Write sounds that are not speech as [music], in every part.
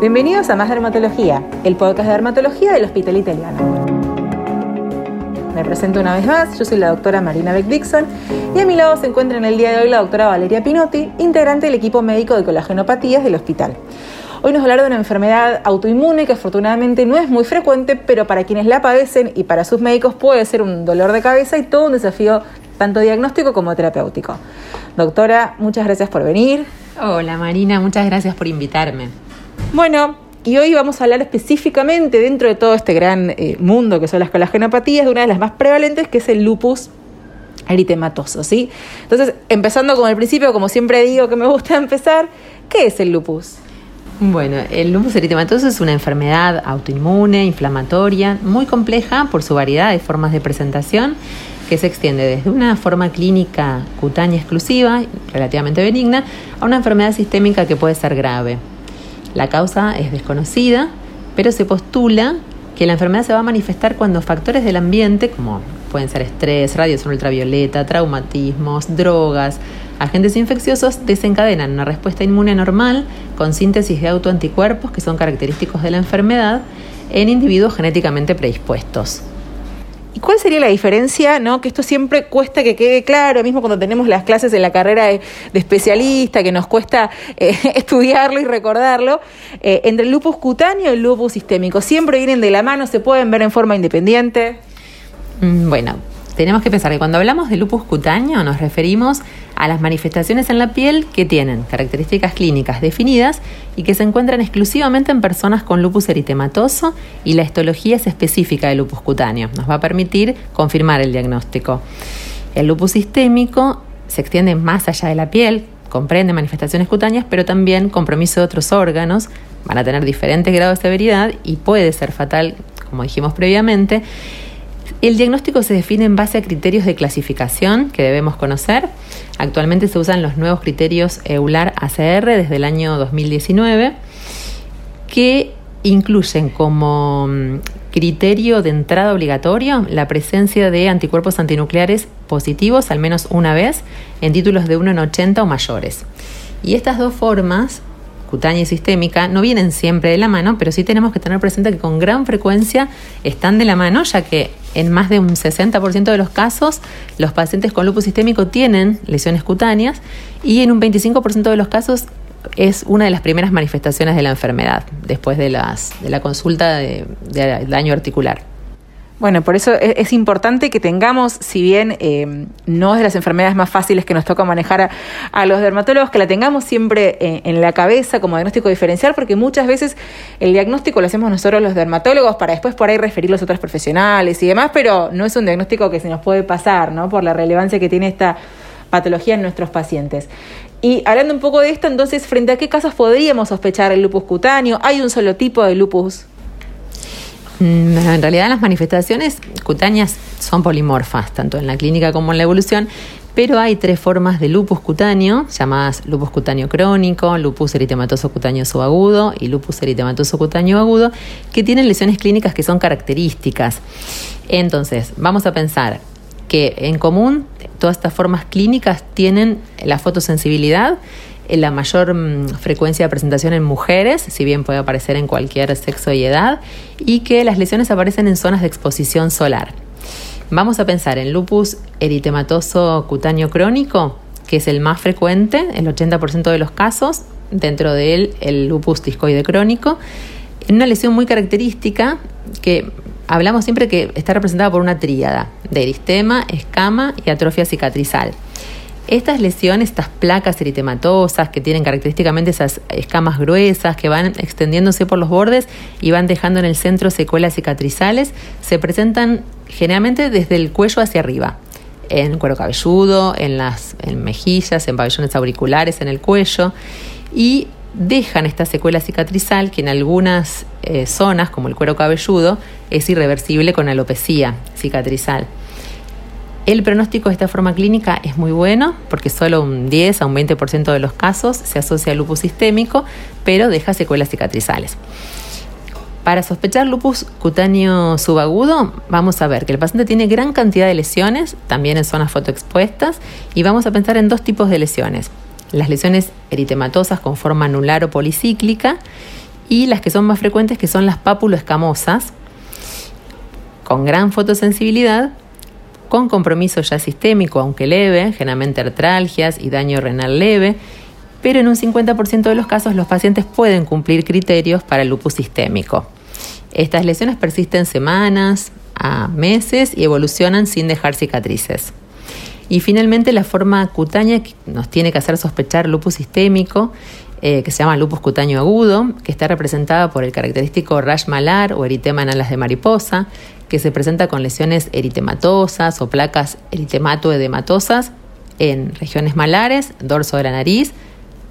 Bienvenidos a Más Dermatología, el podcast de dermatología del Hospital Italiano. Me presento una vez más, yo soy la doctora Marina Beck Dixon y a mi lado se encuentra en el día de hoy la doctora Valeria Pinotti, integrante del equipo médico de colagenopatías del hospital. Hoy nos hablará de una enfermedad autoinmune que afortunadamente no es muy frecuente, pero para quienes la padecen y para sus médicos puede ser un dolor de cabeza y todo un desafío tanto diagnóstico como terapéutico. Doctora, muchas gracias por venir. Hola Marina, muchas gracias por invitarme. Bueno, y hoy vamos a hablar específicamente dentro de todo este gran eh, mundo que son las colagenopatías de una de las más prevalentes que es el lupus eritematoso, ¿sí? Entonces, empezando con el principio, como siempre digo que me gusta [laughs] empezar, ¿qué es el lupus? Bueno, el lupus eritematoso es una enfermedad autoinmune, inflamatoria, muy compleja por su variedad de formas de presentación, que se extiende desde una forma clínica cutánea exclusiva, relativamente benigna, a una enfermedad sistémica que puede ser grave. La causa es desconocida, pero se postula que la enfermedad se va a manifestar cuando factores del ambiente, como pueden ser estrés, radiación ultravioleta, traumatismos, drogas, agentes infecciosos, desencadenan una respuesta inmune normal con síntesis de autoanticuerpos que son característicos de la enfermedad en individuos genéticamente predispuestos. ¿Y cuál sería la diferencia? ¿no? Que esto siempre cuesta que quede claro, mismo cuando tenemos las clases en la carrera de, especialista, que nos cuesta eh, [laughs] estudiarlo y recordarlo, eh, entre el lupus cutáneo y el lupus sistémico. ¿Siempre vienen de la mano? ¿Se pueden ver en forma independiente? Mm, bueno, tenemos que pensar que cuando hablamos de lupus cutáneo nos referimos a las manifestaciones en la piel que tienen características clínicas definidas y que se encuentran exclusivamente en personas con lupus eritematoso y la histología es específica del lupus cutáneo. Nos va a permitir confirmar el diagnóstico. El lupus sistémico se extiende más allá de la piel, comprende manifestaciones cutáneas, pero también compromiso de otros órganos, van a tener diferentes grados de severidad y puede ser fatal, como dijimos previamente. El diagnóstico se define en base a criterios de clasificación que debemos conocer. Actualmente se usan los nuevos criterios EULAR-ACR desde el año 2019, que incluyen como mm, criterio de entrada obligatorio la presencia de anticuerpos antinucleares positivos al menos una vez en títulos de 1 en 80 o mayores. Y estas dos formas cutánea y sistémica no vienen siempre de la mano, pero sí tenemos que tener presente que con gran frecuencia están de la mano, ya que en más de un 60% de los casos los pacientes con lupus sistémico tienen lesiones cutáneas y en un 25% de los casos es una de las primeras manifestaciones de la enfermedad después de, las, de la consulta de daño articular. Bueno, por eso es, importante que tengamos, si bien eh, no es de las enfermedades más fáciles que nos toca manejar a, los dermatólogos, que la tengamos siempre en, en, la cabeza como diagnóstico diferencial, porque muchas veces el diagnóstico lo hacemos nosotros los dermatólogos para después por ahí referirlos a otros profesionales y demás, pero no es un diagnóstico que se nos puede pasar, ¿no? Por la relevancia que tiene esta patología en nuestros pacientes. Y hablando un poco de esto, entonces, ¿frente a qué casos podríamos sospechar el lupus cutáneo? ¿Hay un solo tipo de lupus en realidad las manifestaciones cutáneas son polimorfas, tanto en la clínica como en la evolución, pero hay tres formas de lupus cutáneo, llamadas lupus cutáneo crónico, lupus eritematoso cutáneo subagudo y lupus eritematoso cutáneo agudo, que tienen lesiones clínicas que son características. Entonces, vamos a pensar que en común todas estas formas clínicas tienen la fotosensibilidad la mayor mm, frecuencia de presentación en mujeres, si bien puede aparecer en cualquier sexo y edad, y que las lesiones aparecen en zonas de exposición solar. Vamos a pensar en lupus eritematoso cutáneo crónico, que es el más frecuente, el 80% de los casos, dentro de él el lupus discoide crónico, en una lesión muy característica que hablamos siempre que está representada por una tríada de eristema, escama y atrofia cicatrizal. Estas lesiones, estas placas eritematosas que tienen característicamente esas escamas gruesas que van extendiéndose por los bordes y van dejando en el centro secuelas cicatrizales, se presentan generalmente desde el cuello hacia arriba, en cuero cabelludo, en las mejillas, en pabellones auriculares, en el cuello y dejan esta secuela cicatrizal que en algunas eh, zonas, como el cuero cabelludo, es irreversible con alopecia cicatrizal. El pronóstico de esta forma clínica es muy bueno porque solo un 10 a un 20% de los casos se asocia al lupus sistémico, pero deja secuelas cicatrizales. Para sospechar lupus cutáneo subagudo, vamos a ver que el paciente tiene gran cantidad de lesiones, también en zonas fotoexpuestas, y vamos a pensar en dos tipos de lesiones. Las lesiones eritematosas con forma anular o policíclica y las que son más frecuentes que son las escamosas con gran fotosensibilidad, con compromiso ya sistémico, aunque leve, generalmente artralgias y daño renal leve, pero en un 50% de los casos los pacientes pueden cumplir criterios para el lupus sistémico. Estas lesiones persisten semanas a meses y evolucionan sin dejar cicatrices. Y finalmente la forma cutánea que nos tiene que hacer sospechar lupus sistémico, eh, que se llama lupus cutáneo agudo, que está representada por el característico rash malar o eritema en alas de mariposa, que se presenta con lesiones eritematosas o placas eritematoedematosas en regiones malares, dorso de la nariz,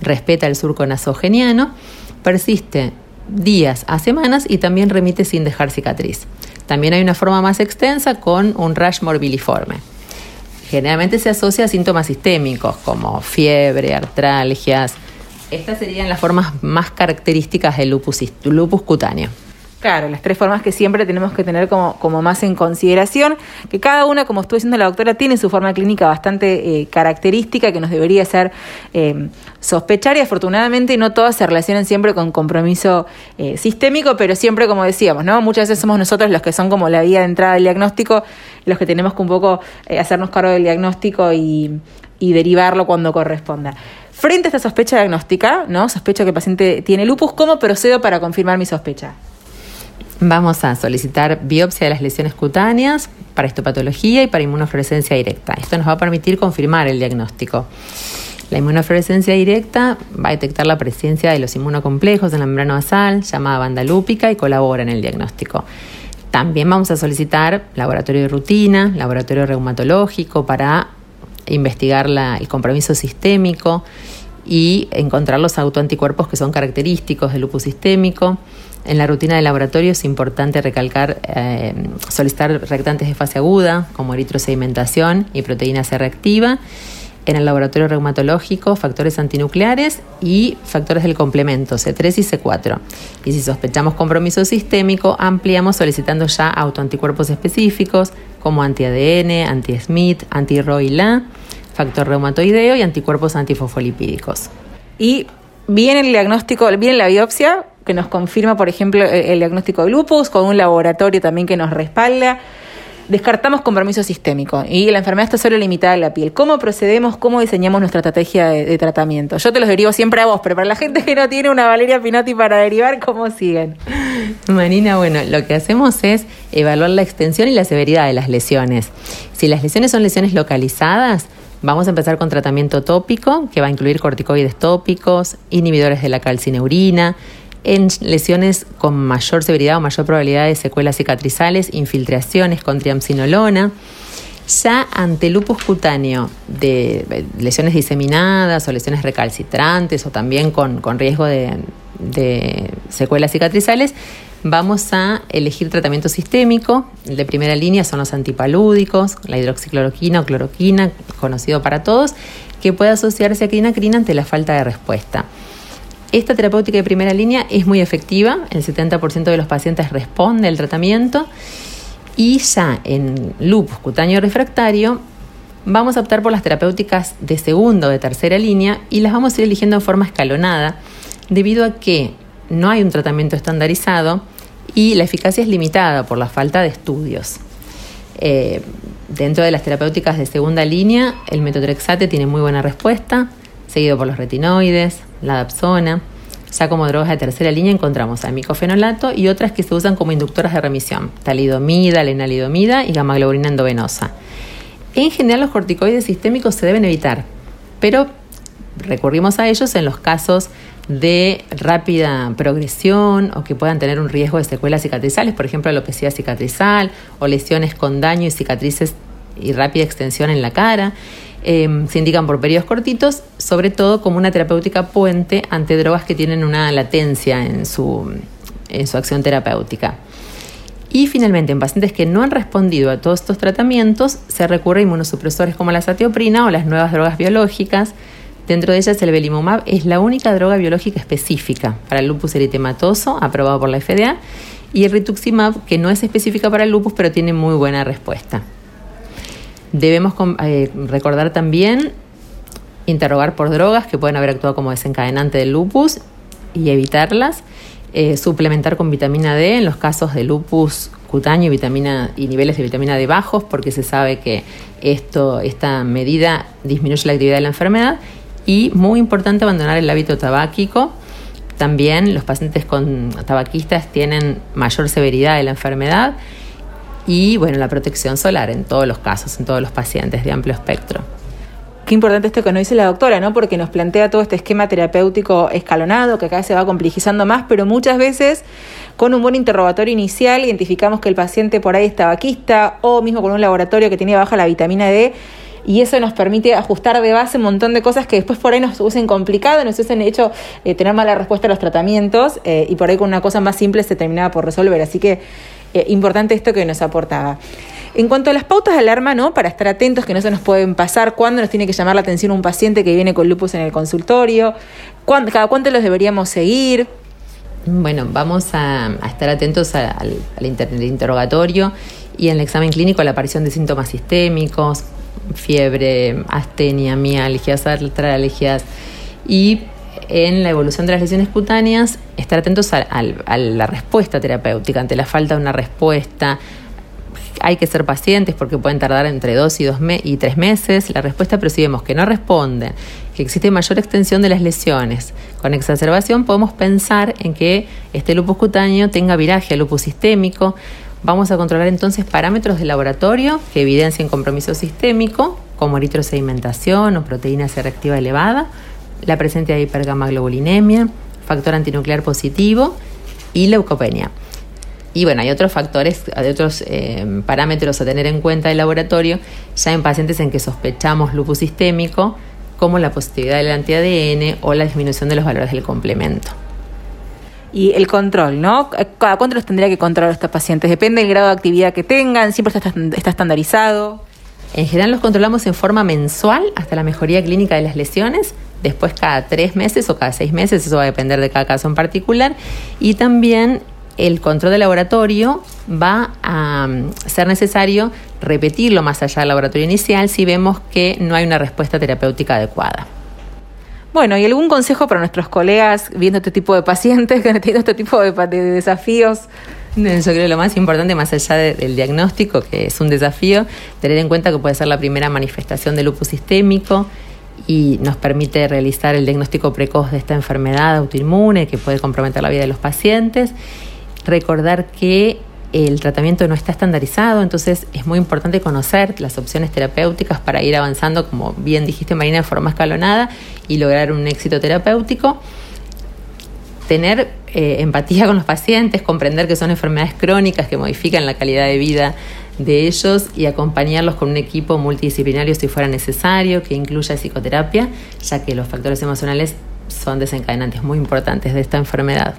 respeta el surco nasogeniano, persiste días a semanas y también remite sin dejar cicatriz. También hay una forma más extensa con un rash morbiliforme. Generalmente se asocia a síntomas sistémicos como fiebre, artralgias. Estas serían las formas más características del lupus, lupus cutáneo. Claro, las tres formas que siempre tenemos que tener como, más en consideración, que cada una, como estuvo diciendo la doctora, tiene su forma clínica bastante eh, característica que nos debería hacer eh, sospechar y afortunadamente no todas se relacionan siempre con compromiso eh, sistémico, pero siempre como decíamos, ¿no? Muchas veces somos nosotros los que son como la vía de entrada del diagnóstico, los que tenemos que un poco hacernos cargo del diagnóstico y, y derivarlo cuando corresponda. Frente a esta sospecha diagnóstica, ¿no? Sospecho que el paciente tiene lupus, ¿cómo procedo para confirmar mi sospecha? Vamos a solicitar biopsia de las lesiones cutáneas para histopatología y para inmunofluorescencia directa. Esto nos va a permitir confirmar el diagnóstico. La inmunofluorescencia directa va a detectar la presencia de los inmunocomplejos en la membrana basal, llamada banda lúpica, y colabora en el diagnóstico. También vamos a solicitar laboratorio de rutina, laboratorio reumatológico para investigar el compromiso sistémico y encontrar los autoanticuerpos que son característicos del lupus sistémico. En la rutina de laboratorio es importante recalcar, eh, solicitar reactantes de fase aguda, como eritrosedimentación y proteína C reactiva. En el laboratorio reumatológico, factores antinucleares y factores del complemento, C3 y C4. Y si sospechamos compromiso sistémico, ampliamos solicitando ya autoanticuerpos específicos como anti-ADN, anti-SMIT, anti-ROI-LA, factor reumatoideo y anticuerpos antifosfolipídicos. Y viene el diagnóstico, viene la biopsia, que nos confirma, por ejemplo, el, diagnóstico de lupus, con un laboratorio también que nos respalda. Descartamos compromiso sistémico y la enfermedad está solo limitada a la piel. ¿Cómo procedemos? ¿Cómo diseñamos nuestra estrategia de, tratamiento? Yo te los derivo siempre a vos, pero para la gente que no tiene una Valeria Pinotti para derivar, ¿cómo siguen? Marina, bueno, lo que hacemos es evaluar la extensión y la severidad de las lesiones. Si las lesiones son lesiones localizadas, Vamos a empezar con tratamiento tópico, que va a incluir corticoides tópicos, inhibidores de la calcineurina, en lesiones con mayor severidad o mayor probabilidad de secuelas cicatrizales, infiltraciones con triamcinolona. Ya ante lupus cutáneo de lesiones diseminadas o lesiones recalcitrantes o también con, riesgo de, de secuelas cicatrizales, vamos a elegir tratamiento sistémico. El de primera línea son los antipalúdicos, la hidroxicloroquina o cloroquina, conocido para todos, que puede asociarse a quinacrina ante la falta de respuesta. Esta terapéutica de primera línea es muy efectiva, el 70% de los pacientes responde al tratamiento y ya en lupus cutáneo refractario vamos a optar por las terapéuticas de segunda o de tercera línea y las vamos a ir eligiendo de forma escalonada debido a que no hay un tratamiento estandarizado y la eficacia es limitada por la falta de estudios. Eh, dentro de las terapéuticas de segunda línea, el metotrexate tiene muy buena respuesta, seguido por los retinoides, la dapsona. Ya como drogas de tercera línea encontramos al micofenolato y otras que se usan como inductoras de remisión, talidomida, lenalidomida y gamaglobulina endovenosa. En general los corticoides sistémicos se deben evitar, pero recurrimos a ellos en los casos de rápida progresión o que puedan tener un riesgo de secuelas cicatrizales, por ejemplo, alopecia cicatrizal o lesiones con daño y cicatrices y rápida extensión en la cara. Em, se indican por periodos cortitos, sobre todo como una terapéutica puente ante drogas que tienen una latencia en su, en su acción terapéutica. Y finalmente, en pacientes que no han respondido a todos estos tratamientos, se recurre a inmunosupresores como la satioprina o las nuevas drogas biológicas. Dentro de ellas, el belimumab es la única droga biológica específica para el lupus eritematoso, aprobado por la FDA, y el rituximab, que no es específica para el lupus, pero tiene muy buena respuesta. Debemos eh, recordar también interrogar por drogas que pueden haber actuado como desencadenante del lupus y evitarlas. eh, suplementar con vitamina D en los casos de lupus cutáneo y, vitamina, y niveles de vitamina D bajos, porque se sabe que esto, esta medida disminuye la actividad de la enfermedad. Y muy importante abandonar el hábito tabáquico. También los pacientes con tabaquistas tienen mayor severidad de la enfermedad y bueno, la protección solar en todos los casos, en todos los pacientes de amplio espectro. Qué importante esto que nos dice la doctora, ¿no? Porque nos plantea todo este esquema terapéutico escalonado que cada vez se va complejizando más, pero muchas veces con un buen interrogatorio inicial identificamos que el paciente por ahí es tabaquista o mismo con un laboratorio que tiene baja la vitamina D y eso nos permite ajustar de base un montón de cosas que después por ahí nos hubiesen complicado, nos hubiesen hecho eh, tener mala respuesta a los tratamientos eh, y por ahí con una cosa más simple se terminaba por resolver. Así que eh, importante esto que nos aportaba. En cuanto a las pautas de alarma, ¿no? Para estar atentos que no se nos pueden pasar, cuándo nos tiene que llamar la atención un paciente que viene con lupus en el consultorio, cada cuánto los deberíamos seguir. Bueno, vamos a, estar atentos al, interrogatorio y en el examen clínico a la aparición de síntomas sistémicos, fiebre, astenia, mialgias, artralgias y en la evolución de las lesiones cutáneas, estar atentos a, a, la respuesta terapéutica ante la falta de una respuesta, hay que ser pacientes porque pueden tardar entre dos y, dos y tres meses la respuesta, pero si vemos que no responden, que existe mayor extensión de las lesiones con exacerbación, podemos pensar en que este lupus cutáneo tenga viraje, lupus sistémico. Vamos a controlar entonces parámetros de laboratorio que evidencien compromiso sistémico, como eritrosedimentación o proteína C reactiva elevada, la presencia de hipergamaglobulinemia, factor antinuclear positivo y leucopenia. Y bueno, hay otros factores, hay otros eh, parámetros a tener en cuenta del laboratorio, ya en pacientes en que sospechamos lupus sistémico, como la positividad del anti-ADN o la disminución de los valores del complemento. Y el control, ¿no? ¿Cada cuánto los tendría que controlar estos pacientes? Depende del grado de actividad que tengan, siempre está, está estandarizado. En general los controlamos en forma mensual hasta la mejoría clínica de las lesiones, después cada tres meses o cada seis meses, eso va a depender de cada caso en particular, y también el control de laboratorio va a mm, ser necesario repetirlo más allá del laboratorio inicial si vemos que no hay una respuesta terapéutica adecuada. Bueno, ¿y algún consejo para nuestros colegas viendo este tipo de pacientes [laughs] tenido este tipo de, desafíos? Yo creo que lo más importante, más allá del diagnóstico, que es un desafío, tener en cuenta que puede ser la primera manifestación de lupus sistémico y nos permite realizar el diagnóstico precoz de esta enfermedad autoinmune que puede comprometer la vida de los pacientes recordar que el tratamiento no está estandarizado, entonces es muy importante conocer las opciones terapéuticas para ir avanzando, como bien dijiste Marina, de forma escalonada y lograr un éxito terapéutico. Tener eh, empatía con los pacientes, comprender que son enfermedades crónicas que modifican la calidad de vida de ellos y acompañarlos con un equipo multidisciplinario si fuera necesario, que incluya psicoterapia, ya que los factores emocionales son desencadenantes muy importantes de esta enfermedad.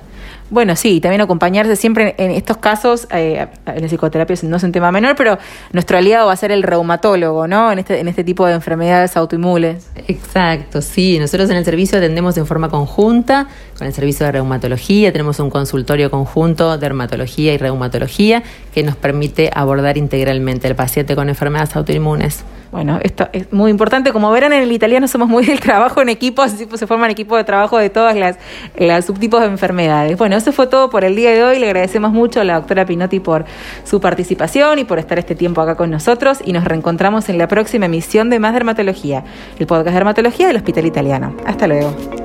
Bueno, sí, también acompañarse siempre en estos casos, eh, la psicoterapia no es un tema menor, pero nuestro aliado va a ser el reumatólogo, ¿no? En este, en este tipo de enfermedades autoinmunes. Exacto, sí. Nosotros en el servicio atendemos en forma conjunta con el servicio de reumatología, tenemos un consultorio conjunto de dermatología y reumatología que nos permite abordar integralmente al paciente con enfermedades autoinmunes. Bueno, esto es muy importante. Como verán, en el italiano somos muy del trabajo en equipo, así se forman equipos de trabajo de todas las, las subtipos de enfermedades. Bueno, eso fue todo por el día de hoy. Le agradecemos mucho a la doctora Pinotti por su participación y por estar este tiempo acá con nosotros. Y nos reencontramos en la próxima emisión de Más Dermatología, el podcast de dermatología del Hospital Italiano. Hasta luego.